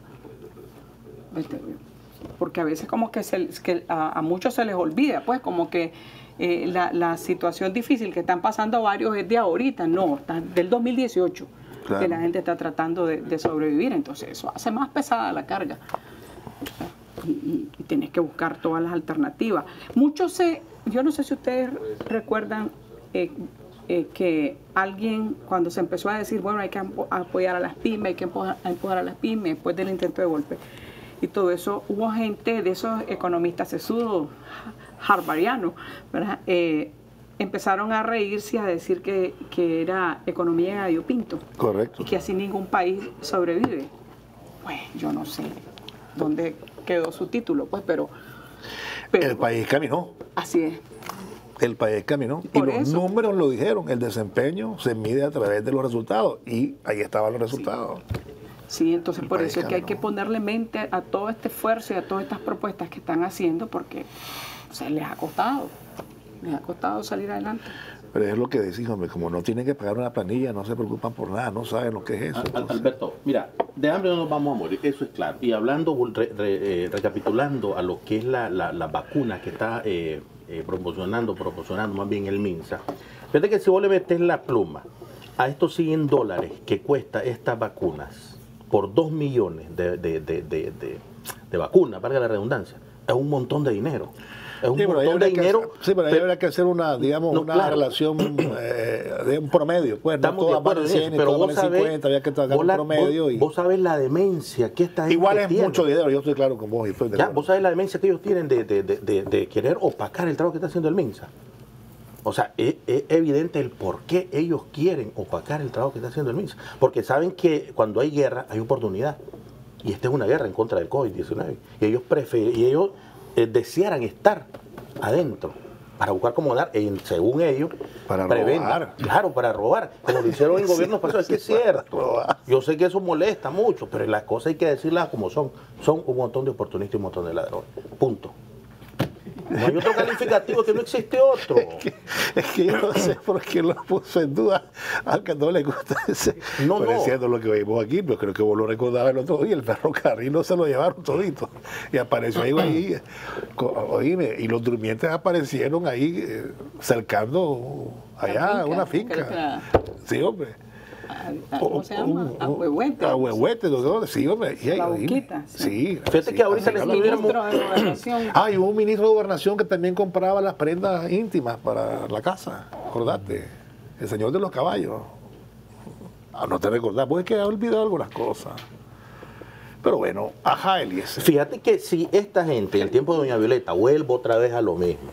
Porque a veces como que, se, que a, a muchos se les olvida, pues como que eh, la, la situación difícil que están pasando varios es de ahorita, no, está del 2018, Claro. que la gente está tratando de, de sobrevivir. Entonces eso hace más pesada la carga y, y tienes que buscar todas las alternativas. Muchos se, yo no sé si ustedes recuerdan eh, eh, que alguien cuando se empezó a decir, bueno, hay que apoyar a las pymes, hay que empujar, a empujar a las pymes después del intento de golpe y todo eso, hubo gente de esos economistas sesudos, harvarianos, ¿verdad? Eh, empezaron a reírse a decir que, que era economía de gallo pinto Correcto. y que así ningún país sobrevive. Pues yo no sé dónde quedó su título, pues, pero, pero El país caminó. así es. El país caminó. Y los eso. números lo dijeron. El desempeño se mide a través de los resultados. Y ahí estaban los resultados. Sí, entonces El por eso es que hay que ponerle mente a todo este esfuerzo y a todas estas propuestas que están haciendo porque se les ha costado, les ha costado salir adelante. Pero es lo que decís, hombre. Como no tienen que pagar una planilla, no se preocupan por nada, no saben lo que es eso. Al- Alberto, mira, de hambre no nos vamos a morir, eso es claro. Y hablando, re- re- eh, recapitulando a lo que es la, la- la vacuna que está eh, eh, promocionando, proporcionando más bien el MINSA, fíjate que si vos le metes la pluma a estos 100 dólares que cuesta estas vacunas por 2 millones de, de, de, de, de- de vacunas, valga la redundancia, es un montón de dinero. Es un Sí, montón de que dinero. sí, pero ahí pero- habría que hacer una, digamos, No, una claro. relación (clears throat) eh, de un promedio. Pues no Estamos de todas valen en 100 eso, y pero todas vos valen sabés, 50, había que vos un promedio. vos- y, vos sabés la demencia que esta gente igual es tiene. mucho dinero, yo estoy claro con vos. y estoy de Ya, vos sabés la demencia que ellos tienen de, de- de- querer opacar el trabajo que está haciendo el MINSA. O sea, es, es evidente el por qué ellos quieren opacar el trabajo que está haciendo el MINSA. Porque saben que cuando hay guerra hay oportunidad. Y esta es una guerra en contra del COVID-19. Y ellos prefieren, y ellos eh, desearan estar adentro para buscar cómo dar, según ellos, Para preventa. robar. Claro, para robar. Como lo hicieron en (laughs) gobiernos pasados. Es que es cierto. Yo sé que eso molesta mucho, pero las cosas hay que decirlas como son. Son un montón de oportunistas y un montón de ladrones. Punto. No hay otro calificativo, que no existe otro. Es que, yo no sé por qué lo puso en duda, aunque no le gusta ese. No, no. Diciendo lo que vimos aquí, pero creo que vos lo recordabas el otro día, el ferrocarril no se lo llevaron todito. Y apareció ahí, ahí oíme, y los durmientes aparecieron ahí eh, cercando allá finca, una finca. que Sí, hombre. A- a- ¿Cómo se llama? A Huehuete. A Huehuete, ¿no? sí, hombre. Ahí, La Boquita, sí. Sí. Fíjate sí, que ahorita de Gobernación. Ah, y hubo un ministro de gobernación que también compraba las prendas íntimas para la casa. Acordate. El señor de los caballos. Ah, no te recordás, pues es que he olvidado algunas cosas. Pero bueno, ajá, Eliezer. Fíjate que si esta gente, en el tiempo de Doña Violeta, vuelvo otra vez a lo mismo.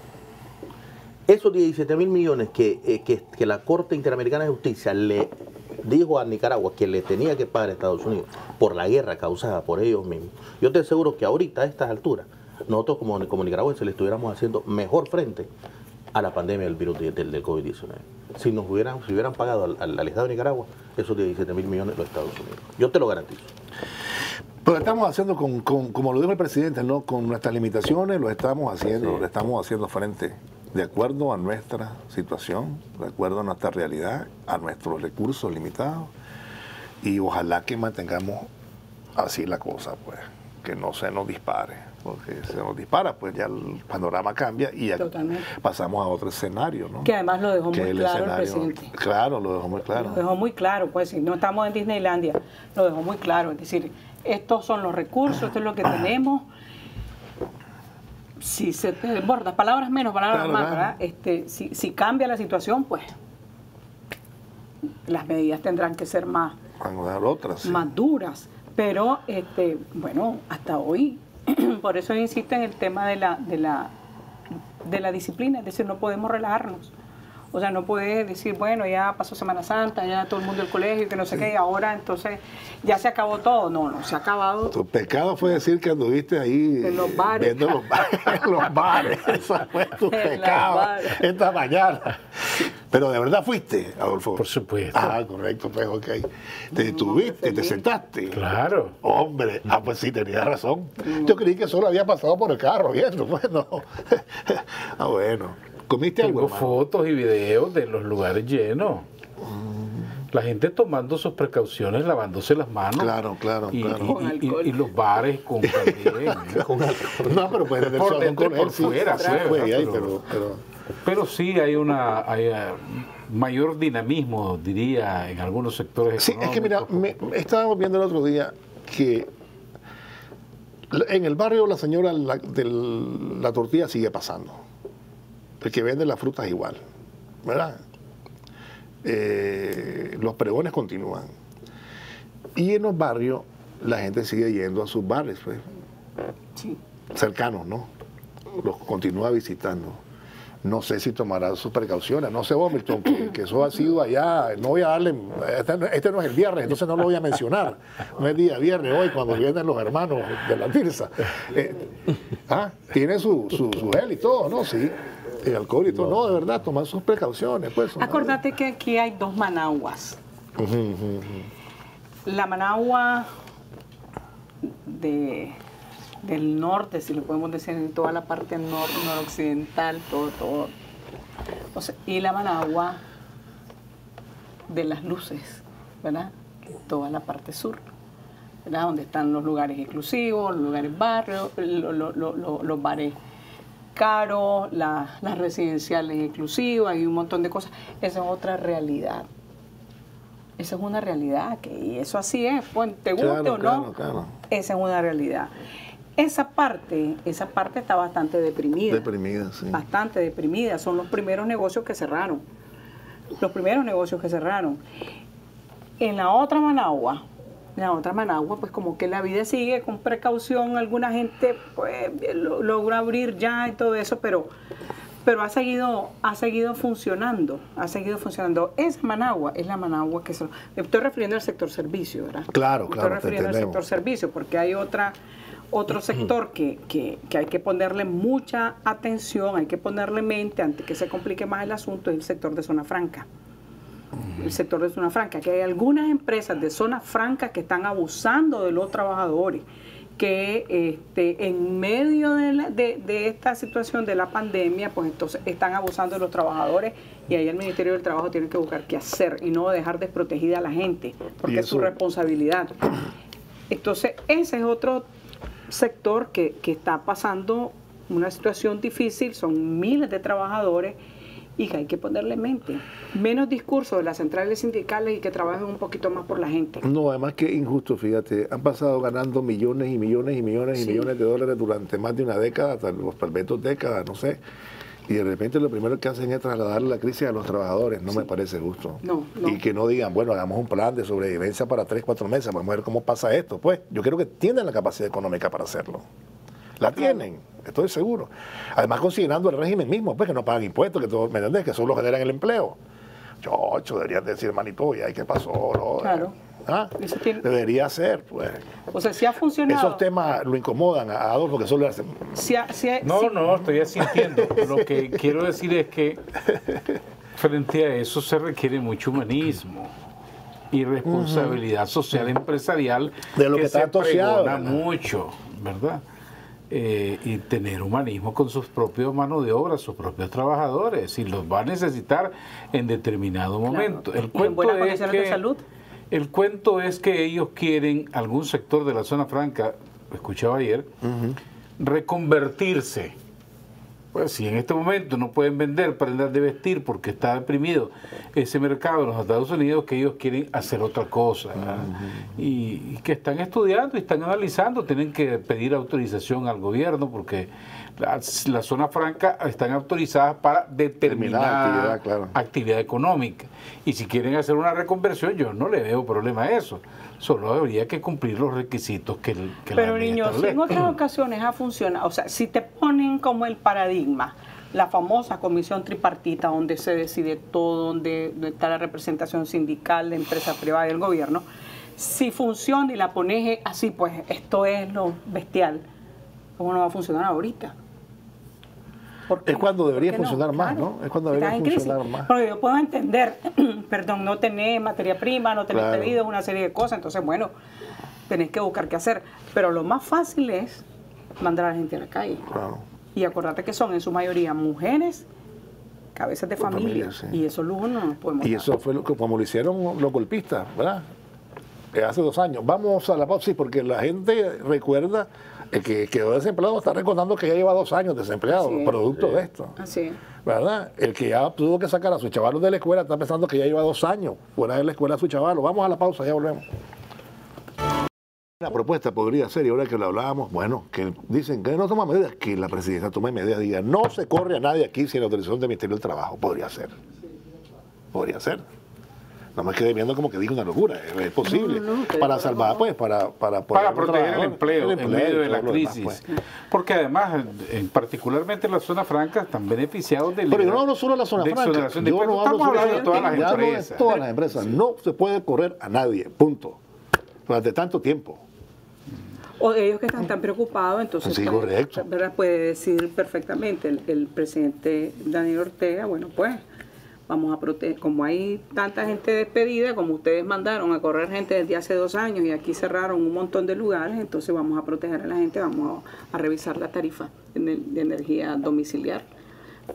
Esos 17 mil millones que, eh, que, que la Corte Interamericana de Justicia le dijo a Nicaragua que le tenía que pagar a Estados Unidos por la guerra causada por ellos mismos, yo te aseguro que ahorita a estas alturas, nosotros como, como nicaragüenses le estuviéramos haciendo mejor frente a la pandemia del virus de- del, del COVID-19. Si nos hubieran, si hubieran pagado al, al- al Estado de Nicaragua esos 17 mil millones los Estados Unidos. Yo te lo garantizo. Pero estamos haciendo, con, con- como lo dijo el presidente, ¿no? con nuestras limitaciones, lo estamos haciendo, Sí. lo estamos haciendo frente de acuerdo a nuestra situación, de acuerdo a nuestra realidad, a nuestros recursos limitados. Y ojalá que mantengamos así la cosa, pues, que no se nos dispare, porque se nos dispara, pues ya el panorama cambia y ya Totalmente. pasamos a otro escenario, ¿no? Que además lo dejó Que muy el claro el presidente. Claro, lo dejó muy claro. Lo dejó muy claro, pues si no estamos en Disneylandia, lo dejó muy claro. Es decir, estos son los recursos, esto es lo que (clears throat) tenemos. Si se te desborda, palabras menos, palabras Claro, más, claro. ¿verdad? Este, si, si cambia la situación, pues las medidas tendrán que ser más, otras. sí. más duras. Pero, este, bueno, hasta hoy, (clears throat) por eso insisto en el tema de la, de la, de la disciplina, es decir, no podemos relajarnos. O sea, no puedes decir, bueno, ya pasó Semana Santa, ya todo el mundo del colegio, que no sé qué, y ahora entonces ya se acabó todo. No, no, se ha acabado. Tu pecado fue decir que anduviste ahí En los bares. viendo los bares, (laughs) en los bares. (laughs) Eso fue tu pecado esta mañana. Pero de verdad fuiste, Adolfo. Por supuesto. Ah, correcto, pues ok. Te detuviste, te sentaste. Claro. Hombre, ah, pues sí, tenías razón. Yo creí que solo había pasado por el carro viendo, (laughs) pues no. ah, bueno. ¿Comiste algo? Tengo fotos y videos de los lugares llenos. La gente tomando sus precauciones, lavándose las manos. Claro, claro, y, claro. y- Con y- alcohol. y los bares con (laughs) también. ¿eh? No, pero puede tener Por dentro con por sí. fuera, Sí, fue ahí, pero- pero, pero Pero sí hay una hay, eh, mayor dinamismo, diría, en algunos sectores Sí, es que mira, me, estábamos viendo el otro día que en el barrio la señora la, del- la tortilla sigue pasando. El que vende las frutas igual, ¿verdad? Eh, los pregones continúan. Y en los barrios la gente sigue yendo a sus bares, pues, Sí. cercanos, ¿no? Los continúa visitando. No sé si tomará sus precauciones. No sé vos, Milton, que, que eso ha sido allá. No voy a darle. Este, no- este no es el viernes, entonces no lo voy a mencionar. No es día viernes hoy cuando vienen los hermanos de la Tirsa. Eh, ah, tiene su, su, su gel y todo, ¿no? Sí. El alcohol y todo. No, de verdad, tomar sus precauciones, pues. Acordate que aquí hay dos managuas. La managua de, del norte, si lo podemos decir, en toda la parte nor, noroccidental, todo, todo. O sea, y la managua de las luces, ¿verdad? Toda la parte sur, ¿verdad? Donde están los lugares exclusivos, los lugares barrios, lo- lo- lo- lo- los bares caros, la- las residenciales exclusivas y un montón de cosas. Esa es otra realidad. Esa es una realidad, que, y eso así es, pues, te guste Claro, o no, claro, claro. esa es una realidad. Esa parte, esa parte está bastante deprimida. Deprimida, sí. Bastante deprimida. Son los primeros negocios que cerraron. Los primeros negocios que cerraron. En la otra Managua, la otra Managua, pues como que la vida sigue con precaución. Alguna gente pues lo- logra abrir ya y todo eso, pero pero ha seguido ha seguido funcionando, ha seguido funcionando. Esa Managua es la Managua que se, me estoy refiriendo al sector servicio, ¿verdad? Claro, Me claro, Estoy te refiriendo al sector servicio, porque hay otra otro sector que, que- que hay que ponerle mucha atención, hay que ponerle mente antes que se complique más el asunto, es el sector de zona franca. El sector de zona franca, que hay algunas empresas de zona franca que están abusando de los trabajadores, que este, en medio de, la- de- de esta situación de la pandemia, pues entonces están abusando de los trabajadores y ahí el Ministerio del Trabajo tiene que buscar qué hacer y no dejar desprotegida a la gente, porque es su responsabilidad. Entonces, ese es otro sector que, que está pasando una situación difícil, son miles de trabajadores y que hay que ponerle mente. Menos discurso de las centrales sindicales y que trabajen un poquito más por la gente. No, además que injusto, fíjate, han pasado ganando millones y millones y millones y Sí. millones de dólares durante más de una década, tal tal vez dos décadas, no sé. Y de repente lo primero que hacen es trasladar la crisis a los trabajadores, no me parece justo. No, no. Y que no digan, bueno, hagamos un plan de sobrevivencia para tres, cuatro meses, vamos a ver cómo pasa esto. Pues yo creo que tienen la capacidad económica para hacerlo. La tienen, estoy seguro. Además, considerando el régimen mismo, pues que no pagan impuestos, que todo, ¿me entendés? Que solo generan el empleo. Chocho, deberían decir, manito, ¿y ahí qué pasó? bro? Claro. ¿Ah? Eso tiene- Debería ser, pues. O sea, si ha funcionado. Esos temas lo incomodan a Adolfo, que solo le hacen. si ha- si ha- No, si- no, estoy asintiendo. (laughs) Lo que quiero decir es que frente a eso se requiere mucho humanismo y responsabilidad social empresarial De lo que se tanto se mucho, ¿verdad? Eh, y tener humanismo con sus propios manos de obra, sus propios trabajadores, y los va a necesitar en determinado momento. El en cuento buenas condiciones que de salud. el cuento es que ellos quieren algún sector de la zona franca, lo escuchaba ayer, reconvertirse. Pues si en este momento no pueden vender prendas de vestir porque está deprimido ese mercado en los Estados Unidos, que ellos quieren hacer otra cosa. y, y que están estudiando y están analizando, tienen que pedir autorización al gobierno porque las, las zonas francas están autorizadas para determinada actividad, claro. actividad económica. Y si quieren hacer una reconversión, yo no le veo problema a eso. Solo habría que cumplir los requisitos que, el, que la Pero ley niños, si en otras ocasiones ha funcionado, o sea, si te ponen como el paradigma, la famosa comisión tripartita donde se decide todo, donde, donde está la representación sindical, de empresa privada y del gobierno, si funciona y la pones así, pues esto es lo bestial, ¿cómo no va a funcionar ahorita? ¿Por qué Es cuando debería funcionar más, Claro. ¿no? Es cuando debería crisis. funcionar más. Porque yo puedo entender, (clears throat) perdón, no tener materia prima, no tener Claro. pedidos, una serie de cosas, entonces, bueno, tenés que buscar qué hacer. Pero lo más fácil es mandar a la gente a la calle. Claro. Y acordate que son en su mayoría mujeres, cabezas de familia. familia, sí. Y esos lujos no nos podemos Y dar. eso fue lo que, como lo hicieron los golpistas, ¿verdad? Eh, hace dos años. Vamos a la pausa, sí, porque la gente recuerda, el que quedó desempleado está recordando que ya lleva dos años desempleado, Sí. producto de esto. Así es. ¿Verdad? El que ya tuvo que sacar a sus chavalos de la escuela está pensando que ya lleva dos años fuera de la escuela a su chavalo. Vamos a la pausa, ya volvemos. La propuesta podría ser, y ahora que lo hablábamos, bueno, que dicen que no toma medidas, que la presidencia tome medidas, diga, no se corre a nadie aquí sin autorización del Ministerio del Trabajo. Podría ser. Podría ser. No me quedé viendo como que digo una locura, es, es posible. No, no, no, que para salvar, pues, para, para, para proteger el empleo, en medio de la demás, crisis. pues. Porque además, en, particularmente en la zona franca, están beneficiados de Pero yo no hablo solo de la zona de franca. de Yo no hablo solo de todas las yo hablo de empresas. todas las empresas. No se puede correr a nadie, punto. Durante tanto tiempo. O ellos que están tan preocupados, entonces Sí, puede, puede decir perfectamente el, el presidente Daniel Ortega, bueno, pues vamos a proteger, como hay tanta gente despedida, como ustedes mandaron a correr gente desde hace dos años y aquí cerraron un montón de lugares, entonces vamos a proteger a la gente, vamos a, revisar la tarifa de, de energía domiciliar,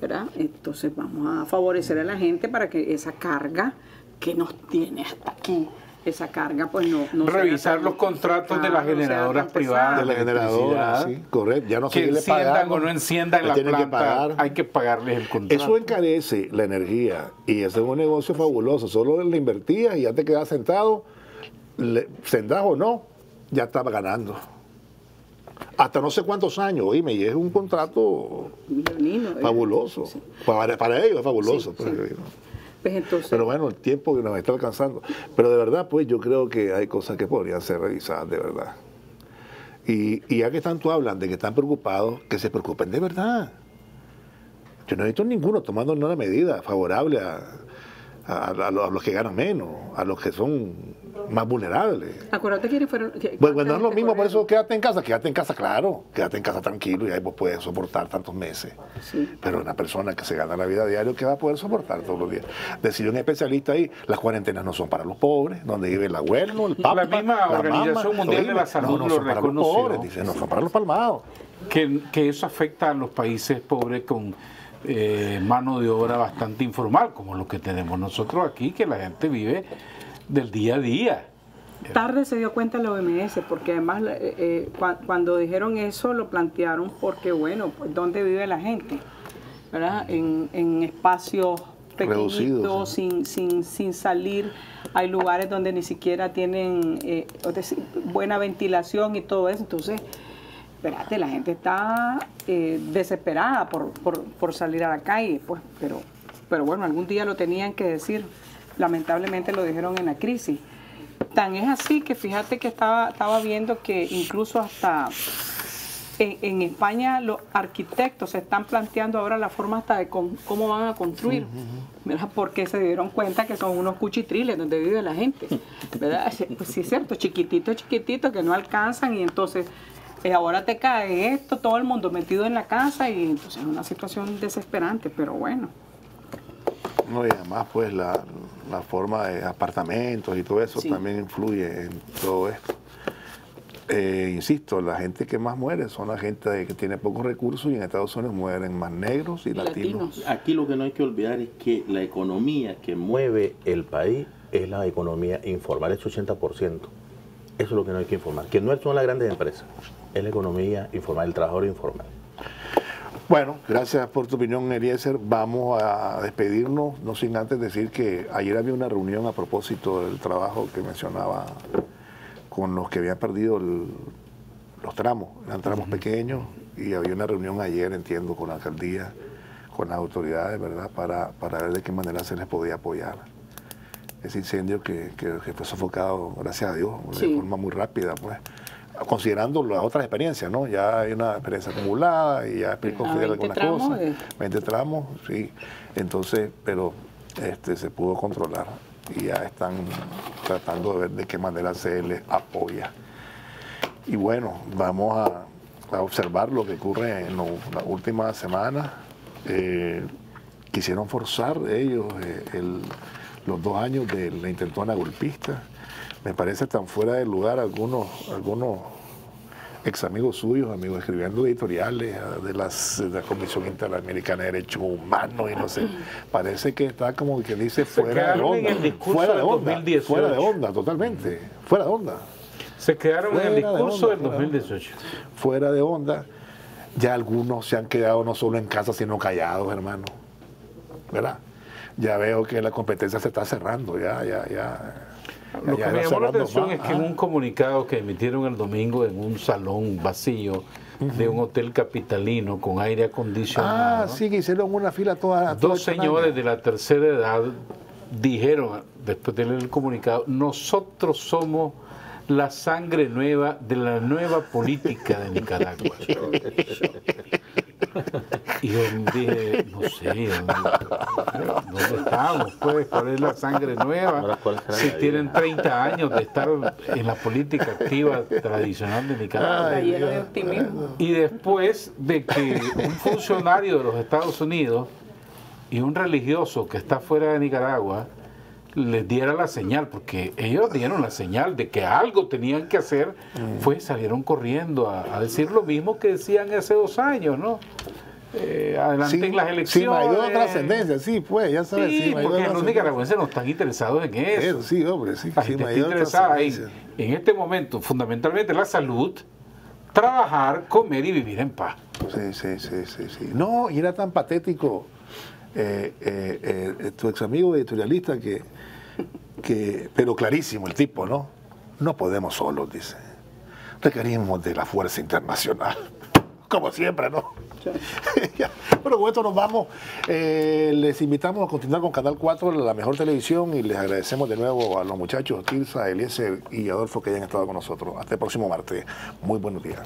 ¿verdad? Entonces vamos a favorecer a la gente para que esa carga que nos tiene hasta aquí, esa carga pues no... no Revisar tan- los contratos de las generadoras privadas. de la generadora, electricidad, sí, correcto. Ya no que seguirle enciendan o no enciendan le la tienen que planta, pagar. hay que pagarles el contrato. Eso encarece la energía y ese es un negocio fabuloso. Solo le invertías y ya te quedas sentado, le, sentado o no, ya estaba ganando. Hasta no sé cuántos años, oíme, y es un contrato Leonino, ¿eh? fabuloso. Para, para ellos es fabuloso. Sí, pues, Pero bueno, el tiempo que nos está alcanzando. Pero de verdad, pues yo creo que hay cosas que podrían ser revisadas, de verdad. Y, y ya que tanto hablan de que están preocupados, que se preocupen de verdad. Yo no he visto ninguno tomando una medida favorable a, a, a los que ganan menos, a los que son más vulnerables. Acuérdate quiénes fueron. que- Bueno, bueno, no es lo mismo, por eso quédate en casa, quédate en casa, claro, quédate en casa tranquilo y ahí vos puedes soportar tantos meses. Sí. Pero una persona que se gana la vida diario, que va a poder soportar todos los días? Decidió un especialista ahí, las cuarentenas no son para los pobres, donde vive el abuelo, el papá. La misma Organización Mundial de la Salud no, no lo son para los pobres, dice, no son para los palmados. que, que eso afecta a los países pobres con eh, mano de obra bastante informal, como lo que tenemos nosotros aquí, que la gente vive del día a día. Tarde se dio cuenta la OMS, porque además eh, eh, cua- cuando dijeron eso lo plantearon porque, bueno, pues ¿dónde vive la gente? ¿Verdad? En, en espacios pequeñitos, Reducidos, sin, sin, sin salir. Hay lugares donde ni siquiera tienen eh, es decir, buena ventilación y todo eso. Entonces, espérate, la gente está eh, desesperada por, por, por salir a la calle, pues, pero, pero bueno, algún día lo tenían que decir. Lamentablemente lo dijeron en la crisis. Tan es así que fíjate que estaba, estaba viendo que incluso hasta en, en España los arquitectos se están planteando ahora la forma hasta de con- cómo van a construir, ¿verdad? porque se dieron cuenta que son unos cuchitriles donde vive la gente. ¿verdad? (laughs) Pues sí es cierto, chiquititos, chiquititos que no alcanzan y entonces eh, ahora te cae esto, todo el mundo metido en la casa y entonces es una situación desesperante, pero bueno. No, y además, pues, la, la forma de apartamentos y todo eso Sí. también influye en todo esto. Eh, insisto, la gente que más muere son la gente que tiene pocos recursos y en Estados Unidos mueren más negros y latinos. Latinos. Aquí lo que no hay que olvidar es que la economía que mueve el país es la economía informal, es 80%. Eso es lo que no hay que informar. Que no son las grandes empresas, es la economía informal, el trabajador informal. Bueno, gracias por tu opinión, Eliezer. Vamos a despedirnos, no sin antes decir que ayer había una reunión a propósito del trabajo que mencionaba con los que habían perdido el- los tramos, eran tramos pequeños, y había una reunión ayer, entiendo, con la alcaldía, con las autoridades, ¿verdad?, para, para ver de qué manera se les podía apoyar. Ese incendio que, que- que fue sofocado, gracias a Dios, de forma muy rápida, pues considerando las otras experiencias, ¿no? Ya hay una experiencia acumulada y ya explicó A Fidel 20 algunas tramos, cosas. eh. 20 tramos, sí. Entonces, pero este se pudo controlar y ya están tratando de ver de qué manera se les apoya. Y bueno, vamos a, a observar lo que ocurre en las últimas semanas. Eh, quisieron forzar ellos eh, el- los dos años de la intentona golpista. Me parece tan fuera de lugar algunos, algunos ex amigos suyos, amigos escribiendo editoriales ah, de, las, de la Comisión Interamericana de Derechos Humanos y no sé. Parece que está como que dice fuera de onda. fuera de del onda. 2018. Fuera de onda, totalmente. Fuera de onda. Se quedaron en el de discurso onda, del de onda. 2018. fuera de onda. Ya algunos se han quedado no solo en casa, sino callados, hermano. ¿Verdad? Ya veo que la competencia se está cerrando, ya, ya, ya. Lo que me llamó la atención más. es que en un comunicado que emitieron el domingo en un salón vacío de un hotel capitalino con aire acondicionado, Ah, sí, que hicieron una fila toda. dos extraña. señores de la tercera edad dijeron, después de leer el comunicado, nosotros somos la sangre nueva de la nueva política de Nicaragua. (laughs) Y yo dije, no sé, ¿dónde, estamos? Pues, ¿cuál es la sangre nueva? Ahora, ¿cuál será Si tienen vida? 30 años de estar en la política activa tradicional de Nicaragua. Optimismo. Y después de que un funcionario de los Estados Unidos y un religioso que está fuera de Nicaragua les diera la señal, porque ellos dieron la señal de que algo tenían que hacer, pues salieron corriendo a, a decir lo mismo que decían hace dos años, ¿no? Eh, adelanten las Sí, elecciones. mayor trascendencia, sí, pues, ya sabes. Sí, porque los nicaragüenses no están interesados en eso. Eso, sí, hombre, sí, La sí, gente está mayor interesada en, en este momento, fundamentalmente la salud, trabajar, comer y vivir en paz. Sí, sí, sí, sí, sí. No, y era tan patético eh, eh, tu ex amigo editorialista que, que, pero clarísimo el tipo, ¿no? No podemos solos, dice. Requerimos de la fuerza internacional. (laughs) Como siempre, ¿no? (laughs) Bueno, con esto nos vamos. Eh, les invitamos a continuar con Canal 4, la mejor televisión, y les agradecemos de nuevo a los muchachos, Tirsa, Eliezer y Adolfo, que hayan estado con nosotros. Hasta el próximo martes. Muy buenos días.